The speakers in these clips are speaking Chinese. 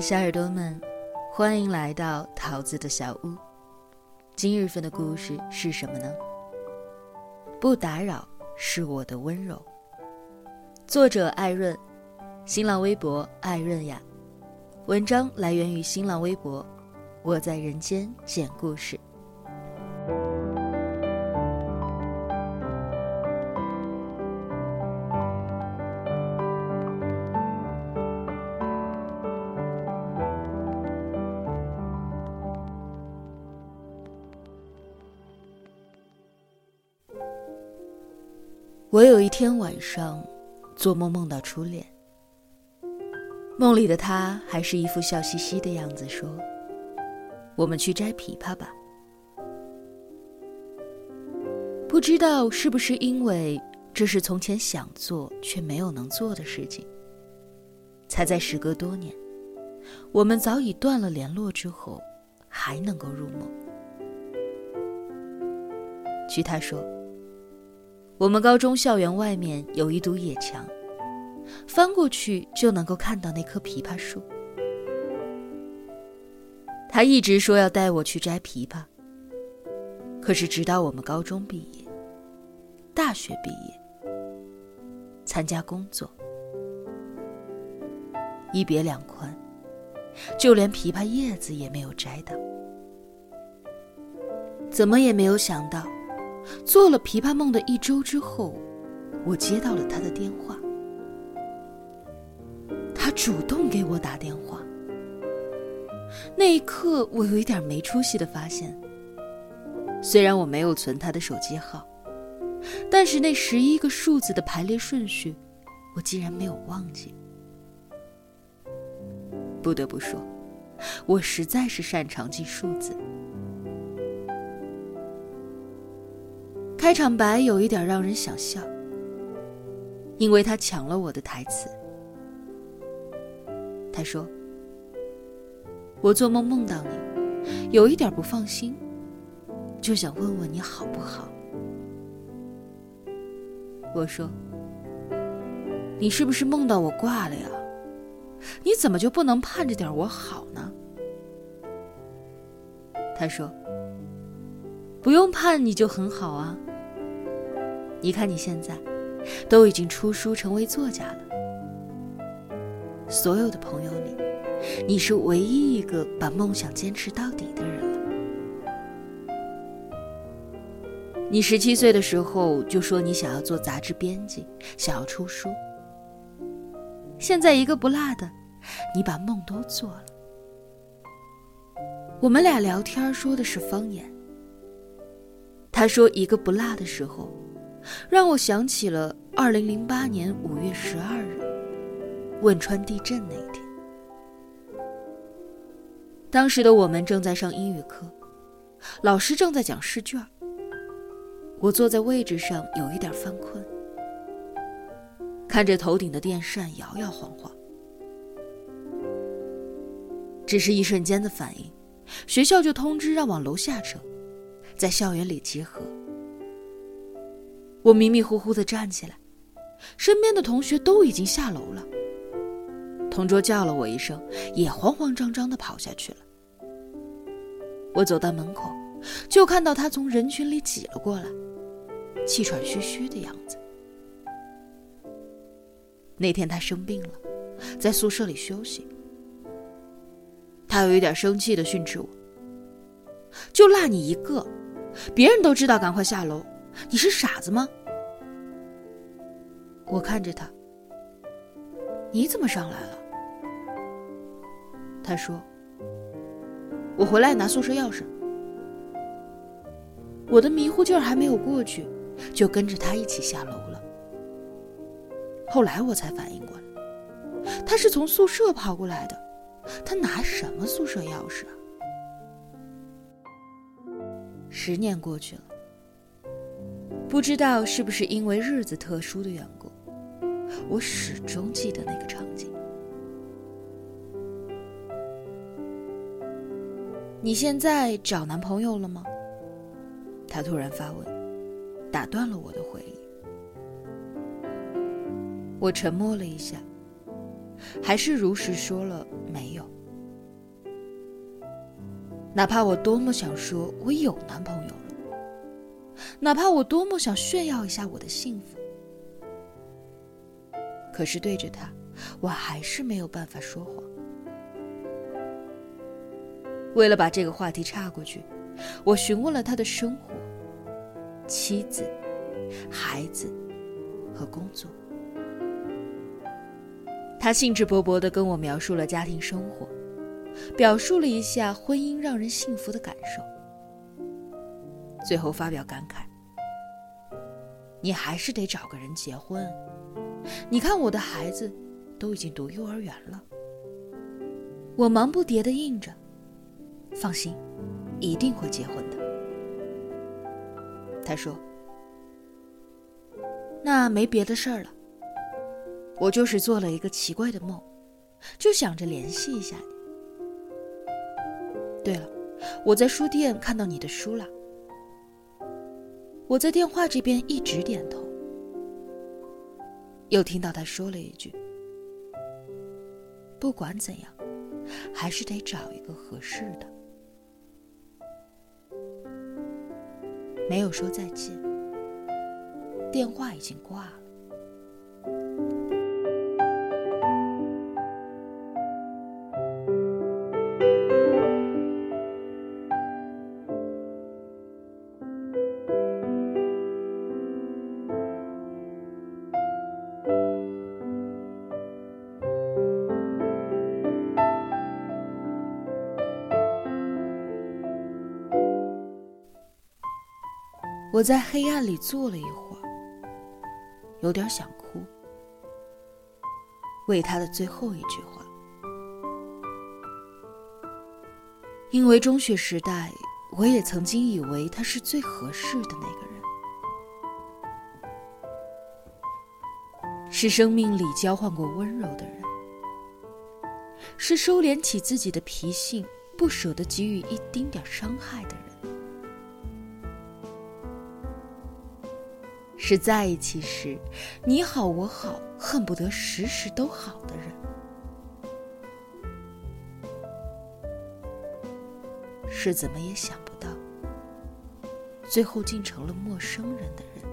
小耳朵们，欢迎来到桃子的小屋。今日份的故事是什么呢？不打扰是我的温柔。作者艾润，新浪微博艾润呀。文章来源于新浪微博，我在人间讲故事。我有一天晚上，做梦梦到初恋。梦里的他还是一副笑嘻嘻的样子，说：“我们去摘枇杷吧。”不知道是不是因为这是从前想做却没有能做的事情，才在时隔多年，我们早已断了联络之后，还能够入梦。据他说。我们高中校园外面有一堵野墙，翻过去就能够看到那棵枇杷树。他一直说要带我去摘枇杷，可是直到我们高中毕业、大学毕业、参加工作，一别两宽，就连枇杷叶子也没有摘到。怎么也没有想到。做了琵琶梦的一周之后，我接到了他的电话。他主动给我打电话。那一刻，我有一点没出息的发现，虽然我没有存他的手机号，但是那十一个数字的排列顺序，我竟然没有忘记。不得不说，我实在是擅长记数字。开场白有一点让人想笑，因为他抢了我的台词。他说：“我做梦梦到你，有一点不放心，就想问问你好不好。”我说：“你是不是梦到我挂了呀？你怎么就不能盼着点我好呢？”他说：“不用盼，你就很好啊。”你看你现在，都已经出书成为作家了。所有的朋友里，你是唯一一个把梦想坚持到底的人了。你十七岁的时候就说你想要做杂志编辑，想要出书。现在一个不落的，你把梦都做了。我们俩聊天说的是方言。他说一个不落的时候。让我想起了二零零八年五月十二日汶川地震那一天。当时的我们正在上英语课，老师正在讲试卷。我坐在位置上，有一点犯困，看着头顶的电扇摇摇晃晃。只是一瞬间的反应，学校就通知让往楼下撤，在校园里集合。我迷迷糊糊的站起来，身边的同学都已经下楼了。同桌叫了我一声，也慌慌张张的跑下去了。我走到门口，就看到他从人群里挤了过来，气喘吁吁的样子。那天他生病了，在宿舍里休息。他有一点生气的训斥我：“就落你一个，别人都知道赶快下楼。”你是傻子吗？我看着他，你怎么上来了？他说：“我回来拿宿舍钥匙。”我的迷糊劲儿还没有过去，就跟着他一起下楼了。后来我才反应过来，他是从宿舍跑过来的，他拿什么宿舍钥匙啊？十年过去了。不知道是不是因为日子特殊的缘故，我始终记得那个场景。你现在找男朋友了吗？他突然发问，打断了我的回忆。我沉默了一下，还是如实说了没有。哪怕我多么想说我有男朋友了，哪怕我多么想炫耀一下我的幸福，可是对着他，我还是没有办法说谎。为了把这个话题岔过去，我询问了他的生活、妻子、孩子和工作。他兴致勃勃地跟我描述了家庭生活。表述了一下婚姻让人幸福的感受，最后发表感慨：“你还是得找个人结婚。你看我的孩子都已经读幼儿园了。”我忙不迭的应着：“放心，一定会结婚的。”他说：“那没别的事儿了，我就是做了一个奇怪的梦，就想着联系一下你。”对了，我在书店看到你的书了。我在电话这边一直点头，又听到他说了一句：“不管怎样，还是得找一个合适的。”没有说再见，电话已经挂了。我在黑暗里坐了一会儿，有点想哭。为他的最后一句话，因为中学时代，我也曾经以为他是最合适的那个人，是生命里交换过温柔的人，是收敛起自己的脾性，不舍得给予一丁点伤害的人。是在一起时，你好我好，恨不得时时都好的人，是怎么也想不到，最后竟成了陌生人的人。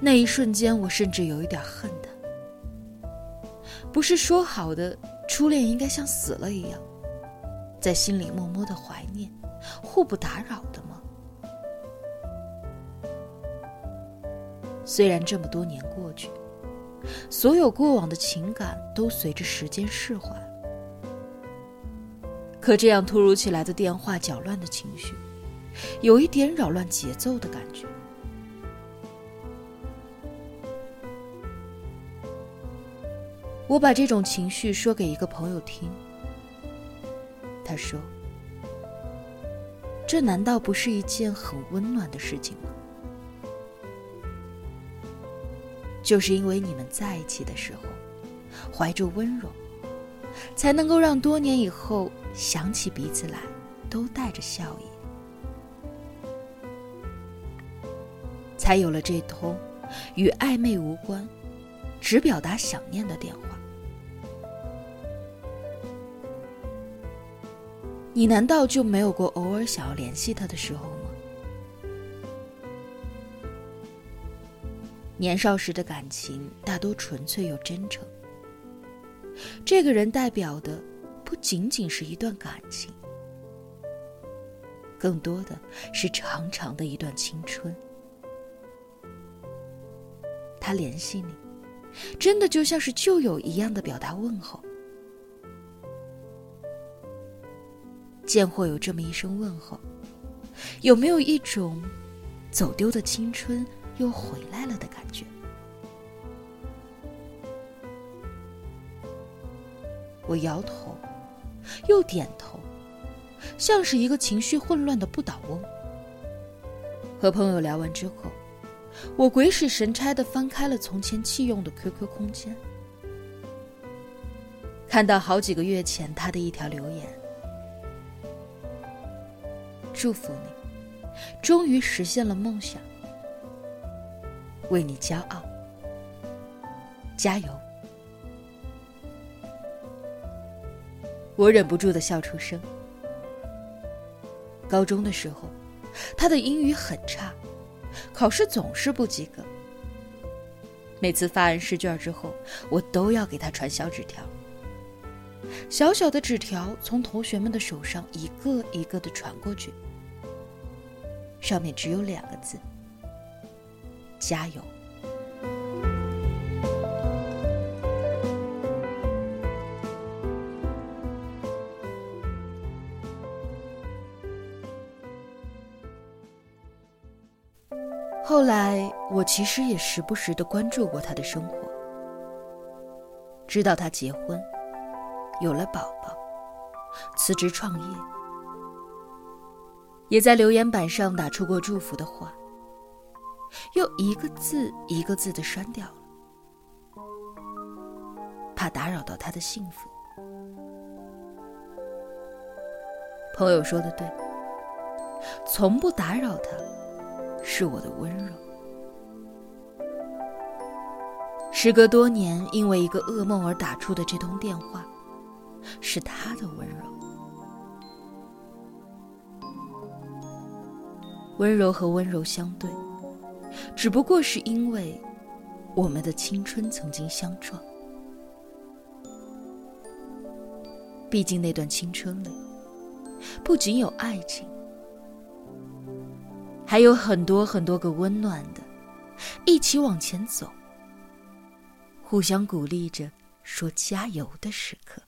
那一瞬间，我甚至有一点恨他。不是说好的初恋应该像死了一样，在心里默默的怀念。互不打扰的吗？虽然这么多年过去，所有过往的情感都随着时间释怀，可这样突如其来的电话搅乱的情绪，有一点扰乱节奏的感觉。我把这种情绪说给一个朋友听，他说。这难道不是一件很温暖的事情吗？就是因为你们在一起的时候，怀着温柔，才能够让多年以后想起彼此来，都带着笑意，才有了这通与暧昧无关，只表达想念的电话。你难道就没有过偶尔想要联系他的时候吗？年少时的感情大多纯粹又真诚。这个人代表的不仅仅是一段感情，更多的是长长的一段青春。他联系你，真的就像是旧友一样的表达问候。见货有这么一声问候，有没有一种走丢的青春又回来了的感觉？我摇头，又点头，像是一个情绪混乱的不倒翁。和朋友聊完之后，我鬼使神差的翻开了从前弃用的 QQ 空间，看到好几个月前他的一条留言。祝福你，终于实现了梦想，为你骄傲，加油！我忍不住的笑出声。高中的时候，他的英语很差，考试总是不及格。每次发完试卷之后，我都要给他传小纸条。小小的纸条从同学们的手上一个一个的传过去，上面只有两个字：加油。后来，我其实也时不时的关注过他的生活，知道他结婚，有了宝宝，辞职创业，也在留言板上打出过祝福的话，又一个字一个字的删掉了，怕打扰到他的幸福。朋友说的对，从不打扰他。是我的温柔。时隔多年，因为一个噩梦而打出的这通电话，是他的温柔。温柔和温柔相对，只不过是因为我们的青春曾经相撞。毕竟那段青春里，不仅有爱情。还有很多很多个温暖的，一起往前走，互相鼓励着，说加油的时刻。